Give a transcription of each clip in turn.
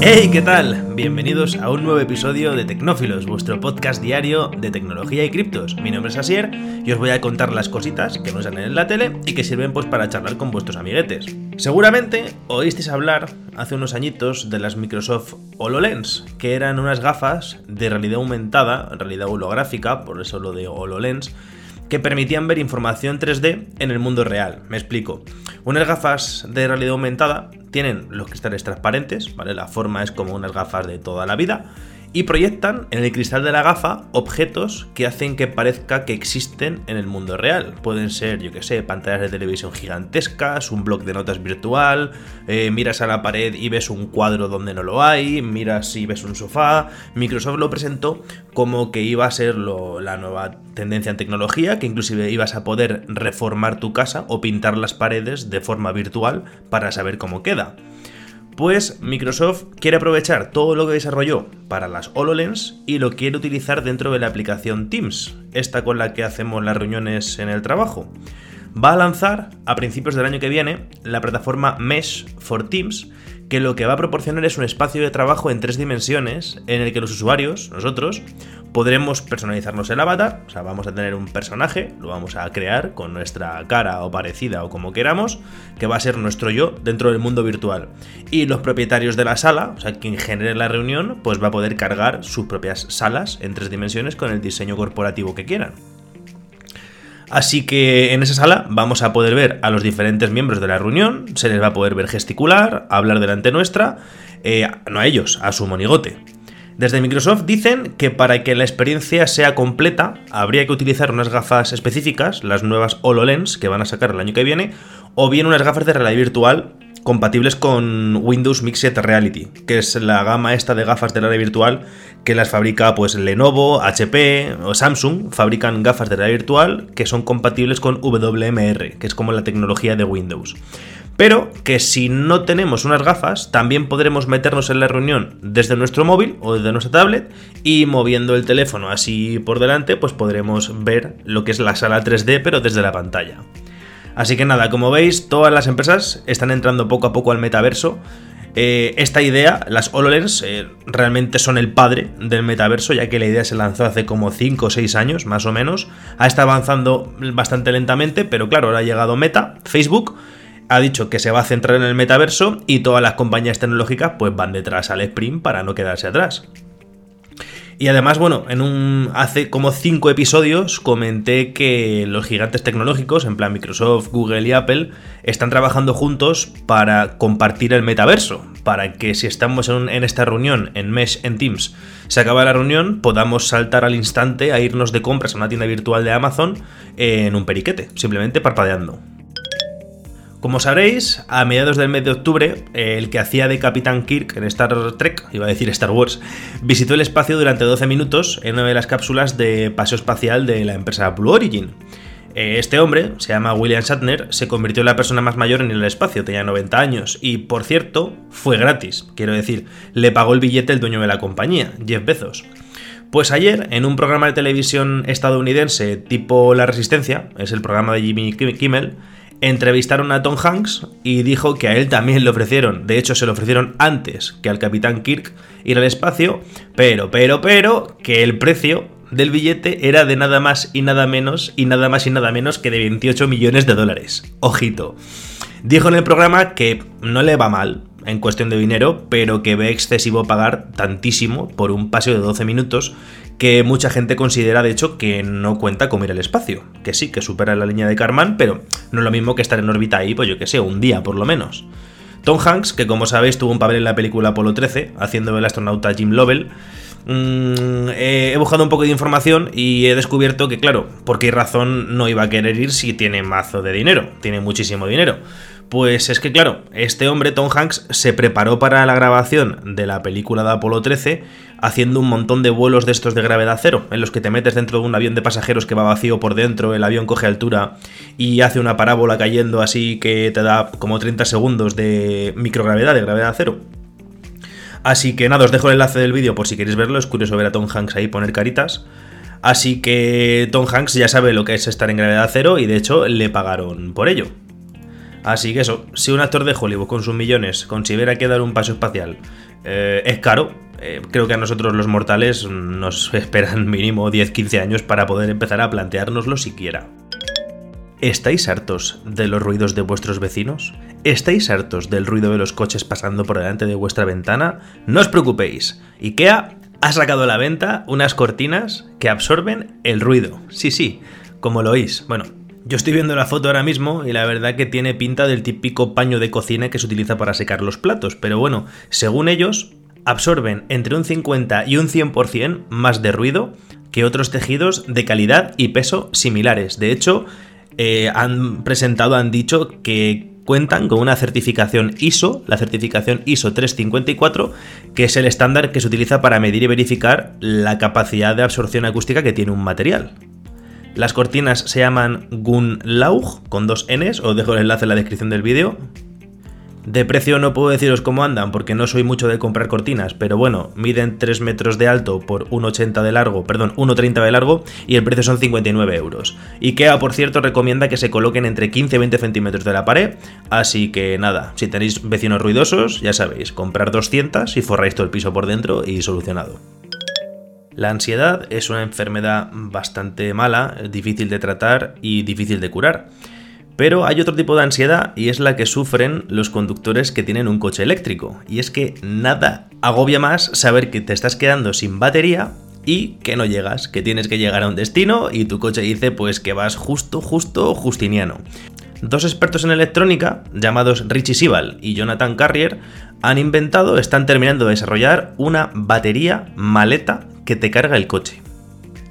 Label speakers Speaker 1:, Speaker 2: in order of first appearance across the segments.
Speaker 1: Hey, ¿qué tal? Bienvenidos a un nuevo episodio de Tecnófilos, vuestro podcast diario de tecnología y criptos. Mi nombre es Asier y os voy a contar las cositas que no salen en la tele y que sirven pues para charlar con vuestros amiguetes. Seguramente oísteis hablar hace unos añitos de las Microsoft HoloLens, que eran unas gafas de realidad aumentada, realidad holográfica, por eso lo de HoloLens, que permitían ver información 3D en el mundo real. Me explico. Unas gafas de realidad aumentada tienen los cristales transparentes, ¿vale? La forma es como unas gafas de toda la vida y proyectan en el cristal de la gafa objetos que hacen que parezca que existen en el mundo real. Pueden ser, yo que sé, pantallas de televisión gigantescas, un blog de notas virtual, eh, miras a la pared y ves un cuadro donde no lo hay, miras y ves un sofá. Microsoft lo presentó como que iba a ser la nueva tendencia en tecnología, que inclusive ibas a poder reformar tu casa o pintar las paredes de forma virtual para saber cómo queda. Pues Microsoft quiere aprovechar todo lo que desarrolló para las HoloLens y lo quiere utilizar dentro de la aplicación Teams, esta con la que hacemos las reuniones en el trabajo. Va a lanzar a principios del año que viene la plataforma Mesh for Teams, que lo que va a proporcionar es un espacio de trabajo en tres dimensiones en el que los usuarios, nosotros, podremos personalizarnos el avatar, o sea, vamos a tener un personaje, lo vamos a crear con nuestra cara o parecida o como queramos, que va a ser nuestro yo dentro del mundo virtual. Y los propietarios de la sala, o sea, quien genere la reunión, pues va a poder cargar sus propias salas en tres dimensiones con el diseño corporativo que quieran. Así que en esa sala vamos a poder ver a los diferentes miembros de la reunión, se les va a poder ver gesticular, hablar delante nuestra, eh, no a ellos, a su monigote. Desde Microsoft dicen que para que la experiencia sea completa habría que utilizar unas gafas específicas, las nuevas HoloLens que van a sacar el año que viene, o bien unas gafas de realidad virtual compatibles con Windows Mixed Reality, que es la gama esta de gafas de realidad virtual que las fabrica pues Lenovo, HP o Samsung, fabrican gafas de realidad virtual que son compatibles con WMR, que es como la tecnología de Windows. Pero que si no tenemos unas gafas, también podremos meternos en la reunión desde nuestro móvil o desde nuestra tablet y moviendo el teléfono así por delante, pues podremos ver lo que es la sala 3D, pero desde la pantalla. Así que nada, como veis, todas las empresas están entrando poco a poco al metaverso. Eh, esta idea, las HoloLens, eh, realmente son el padre del metaverso, ya que la idea se lanzó hace como 5 o 6 años, más o menos. Ha estado avanzando bastante lentamente, pero claro, ahora ha llegado Meta, Facebook, ha dicho que se va a centrar en el metaverso y todas las compañías tecnológicas pues van detrás al sprint para no quedarse atrás. Y además, bueno, en un hace como cinco episodios comenté que los gigantes tecnológicos, en plan Microsoft, Google y Apple, están trabajando juntos para compartir el metaverso, para que si estamos en, esta reunión en Mesh en Teams, se acaba la reunión, podamos saltar al instante a irnos de compras a una tienda virtual de Amazon en un periquete, simplemente parpadeando. Como sabréis, a mediados del mes de octubre, el que hacía de Capitán Kirk en Star Trek, iba a decir Star Wars, visitó el espacio durante 12 minutos en una de las cápsulas de paseo espacial de la empresa Blue Origin. Eh, este hombre, se llama William Shatner, se convirtió en la persona más mayor en el espacio, tenía 90 años, y por cierto, fue gratis, quiero decir, le pagó el billete el dueño de la compañía, Jeff Bezos. Pues ayer, en un programa de televisión estadounidense tipo La Resistencia, es el programa de Jimmy Kimmel, entrevistaron a Tom Hanks y dijo que a él también le ofrecieron, de hecho se lo ofrecieron antes que al capitán Kirk ir al espacio, pero, pero, pero, que el precio del billete era de nada más y nada menos y nada más y nada menos que de 28 millones de dólares. Ojito. Dijo en el programa que no le va mal, en cuestión de dinero, pero que ve excesivo pagar tantísimo por un paseo de 12 minutos que mucha gente considera de hecho que no cuenta con ir al espacio, que sí, que supera la línea de Karman, pero no es lo mismo que estar en órbita ahí, pues yo que sé, un día por lo menos. Tom Hanks, que como sabéis tuvo un papel en la película Apolo 13, haciendo el astronauta Jim Lovell, mm, he buscado un poco de información y he descubierto que, claro, por qué razón no iba a querer ir si tiene mazo de dinero, tiene muchísimo dinero. Pues es que claro, este hombre, Tom Hanks, se preparó para la grabación de la película de Apolo 13 haciendo un montón de vuelos de estos de gravedad cero, en los que te metes dentro de un avión de pasajeros que va vacío por dentro, el avión coge altura y hace una parábola cayendo así que te da como 30 segundos de microgravedad, de gravedad cero. Así que nada, os dejo el enlace del vídeo por si queréis verlo, es curioso ver a Tom Hanks ahí poner caritas. Así que Tom Hanks ya sabe lo que es estar en gravedad cero y de hecho le pagaron por ello. Así que eso, si un actor de Hollywood con sus millones considera que dar un paso espacial Eh, es caro, eh, creo que a nosotros los mortales nos esperan mínimo 10-15 años para poder empezar a planteárnoslo siquiera. ¿Estáis hartos de los ruidos de vuestros vecinos? ¿Estáis hartos del ruido de los coches pasando por delante de vuestra ventana? No os preocupéis. IKEA ha sacado a la venta unas cortinas que absorben el ruido. Sí, sí, como lo oís. Bueno, yo estoy viendo la foto ahora mismo y la verdad que tiene pinta del típico paño de cocina que se utiliza para secar los platos, pero bueno, según ellos, absorben entre un 50 y un 100% más de ruido que otros tejidos de calidad y peso similares. De hecho, eh, han presentado, han dicho que cuentan con una certificación ISO, la certificación ISO 354, que es el estándar que se utiliza para medir y verificar la capacidad de absorción acústica que tiene un material. Las cortinas se llaman Gunlaug con dos Ns, os dejo el enlace en la descripción del vídeo, de precio no puedo deciros cómo andan porque no soy mucho de comprar cortinas, pero bueno, miden 3 metros de alto por 1,80 de largo, perdón, 1,30 de largo y el precio son 59 euros. IKEA, por cierto, recomienda que se coloquen entre 15 y 20 centímetros de la pared, así que nada, si tenéis vecinos ruidosos, ya sabéis, comprar 200 y forráis todo el piso por dentro y solucionado. La ansiedad es una enfermedad bastante mala, difícil de tratar y difícil de curar. Pero hay otro tipo de ansiedad y es la que sufren los conductores que tienen un coche eléctrico. Y es que nada agobia más saber que te estás quedando sin batería y que no llegas, que tienes que llegar a un destino y tu coche dice pues que vas justo, justo, justiniano. Dos expertos en electrónica, llamados Richie Sibal y Jonathan Carrier, han inventado, están terminando de desarrollar una batería maleta que te carga el coche.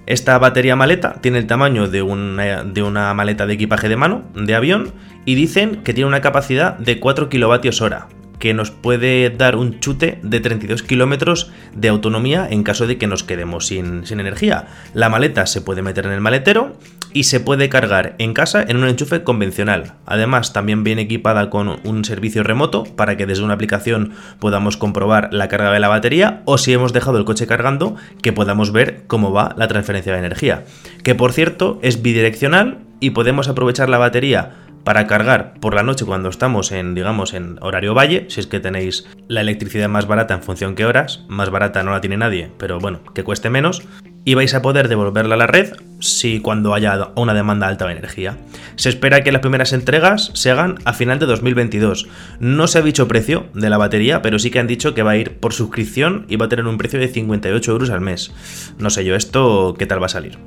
Speaker 1: Esta batería maleta tiene el tamaño de una, de una, maleta de equipaje de mano, de avión, y dicen que tiene una capacidad de 4 kilovatios hora, que nos puede dar un chute de 32 kilómetros de autonomía en caso de que nos quedemos sin, sin, energía. La maleta se puede meter en el maletero y se puede cargar en casa en un enchufe convencional. Además, también viene equipada con un servicio remoto para que desde una aplicación podamos comprobar la carga de la batería o si hemos dejado el coche cargando, que podamos ver cómo va la transferencia de energía. Que por cierto es bidireccional y podemos aprovechar la batería para cargar por la noche cuando estamos en, digamos, en horario valle, si es que tenéis la electricidad más barata en función que horas, más barata no la tiene nadie, pero bueno, que cueste menos, y vais a poder devolverla a la red si cuando haya una demanda alta de energía. Se espera que las primeras entregas se hagan a final de 2022. No se ha dicho precio de la batería, pero sí que han dicho que va a ir por suscripción y va a tener un precio de 58 euros al mes. No sé yo esto qué tal va a salir.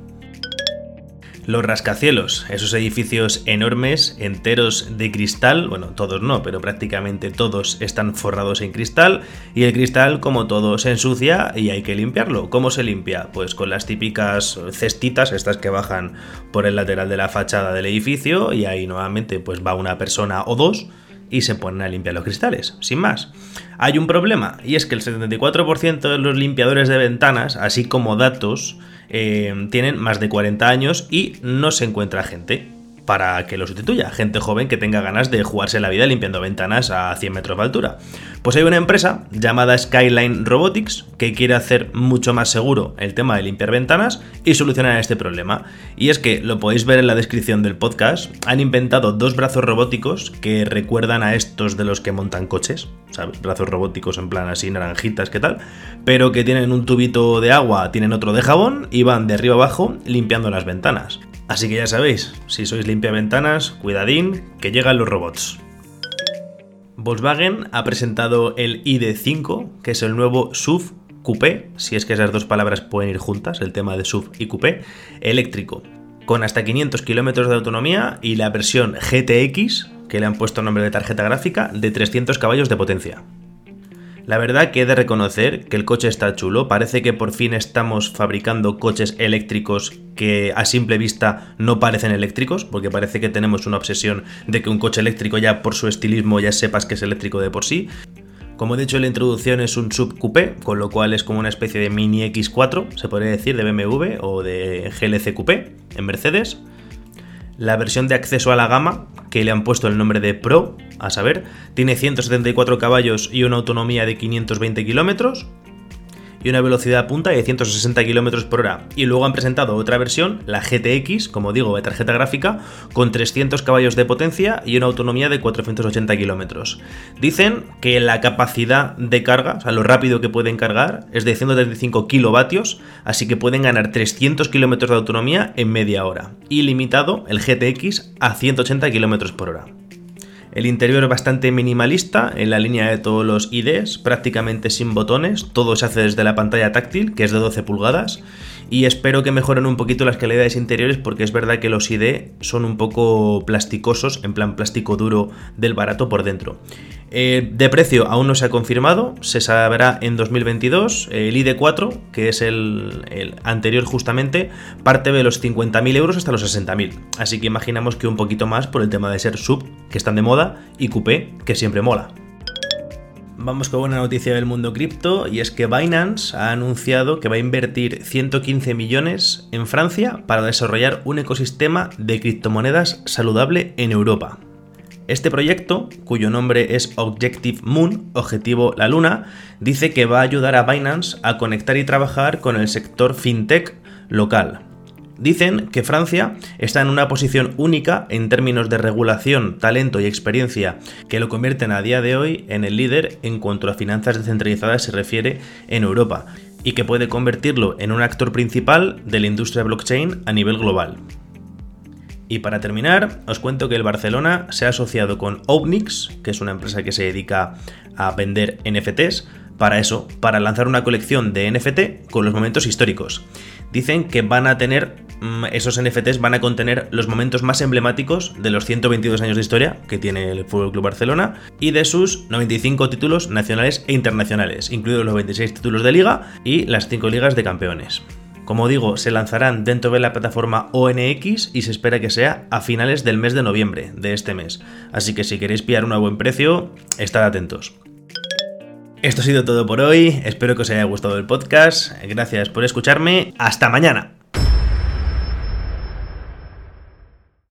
Speaker 1: Los rascacielos, esos edificios enormes, enteros de cristal, bueno, todos no, pero prácticamente todos están forrados en cristal y el cristal, como todo, se ensucia y hay que limpiarlo. ¿Cómo se limpia? Pues con las típicas cestitas, estas que bajan por el lateral de la fachada del edificio y ahí nuevamente pues va una persona o dos y se ponen a limpiar los cristales, sin más. Hay un problema y es que el 74% de los limpiadores de ventanas, así como datos, eh, tienen más de 40 años y no se encuentra gente para que lo sustituya, gente joven que tenga ganas de jugarse la vida limpiando ventanas a 100 metros de altura. Pues hay una empresa llamada Skyline Robotics que quiere hacer mucho más seguro el tema de limpiar ventanas y solucionar este problema. Y es que, lo podéis ver en la descripción del podcast, han inventado dos brazos robóticos que recuerdan a estos de los que montan coches. Brazos robóticos en plan así, naranjitas, ¿qué tal? Pero que tienen un tubito de agua, tienen otro de jabón y van de arriba abajo limpiando las ventanas. Así que ya sabéis, si sois limpia ventanas, cuidadín, que llegan los robots. Volkswagen ha presentado el ID5, que es el nuevo SUV coupé, si es que esas dos palabras pueden ir juntas, el tema de SUV y coupé, eléctrico, con hasta 500 kilómetros de autonomía y la versión GTX, que le han puesto nombre de tarjeta gráfica, de 300 caballos de potencia. La verdad que he de reconocer que el coche está chulo, parece que por fin estamos fabricando coches eléctricos que a simple vista no parecen eléctricos, porque parece que tenemos una obsesión de que un coche eléctrico ya por su estilismo ya sepas que es eléctrico de por sí. Como he dicho en la introducción es un sub coupé, con lo cual es como una especie de mini X4, se podría decir, de BMW o de GLC coupé en Mercedes. La versión de acceso a la gama, que le han puesto el nombre de Pro, a saber, tiene 174 caballos y una autonomía de 520 kilómetros. Y una velocidad punta de 160 km por hora. Y luego han presentado otra versión, la GTX, como digo, de tarjeta gráfica, con 300 caballos de potencia y una autonomía de 480 km. Dicen que la capacidad de carga, o sea, lo rápido que pueden cargar, es de 135 kilovatios, así que pueden ganar 300 km de autonomía en media hora. Y limitado el GTX a 180 km por hora. El interior es bastante minimalista en la línea de todos los IDs, prácticamente sin botones, todo se hace desde la pantalla táctil, que es de 12 pulgadas, y espero que mejoren un poquito las calidades interiores porque es verdad que los ID son un poco plasticosos, en plan plástico duro del barato por dentro. Eh, de precio aún no se ha confirmado, se sabrá en 2022. El ID4, que es el, el anterior justamente, parte de los 50.000 euros hasta los 60.000. Así que imaginamos que un poquito más por el tema de ser sub, que están de moda, y coupé, que siempre mola. Vamos con una noticia del mundo cripto y es que Binance ha anunciado que va a invertir 115 millones en Francia para desarrollar un ecosistema de criptomonedas saludable en Europa. Este proyecto, cuyo nombre es Objective Moon, Objetivo la Luna, dice que va a ayudar a Binance a conectar y trabajar con el sector fintech local. Dicen que Francia está en una posición única en términos de regulación, talento y experiencia, que lo convierten a día de hoy en el líder en cuanto a finanzas descentralizadas se refiere en Europa, y que puede convertirlo en un actor principal de la industria blockchain a nivel global. Y para terminar, os cuento que el Barcelona se ha asociado con Opnix, que es una empresa que se dedica a vender NFTs, para eso, para lanzar una colección de NFT con los momentos históricos. Dicen que van a tener, esos NFTs van a contener los momentos más emblemáticos de los 122 años de historia que tiene el Fútbol Club Barcelona y de sus 95 títulos nacionales e internacionales, incluidos los 26 títulos de liga y las 5 ligas de campeones. Como digo, se lanzarán dentro de la plataforma ONX y se espera que sea a finales del mes de noviembre de este mes. Así que si queréis pillar un buen precio, estad atentos. Esto ha sido todo por hoy, espero que os haya gustado el podcast, gracias por escucharme, hasta mañana.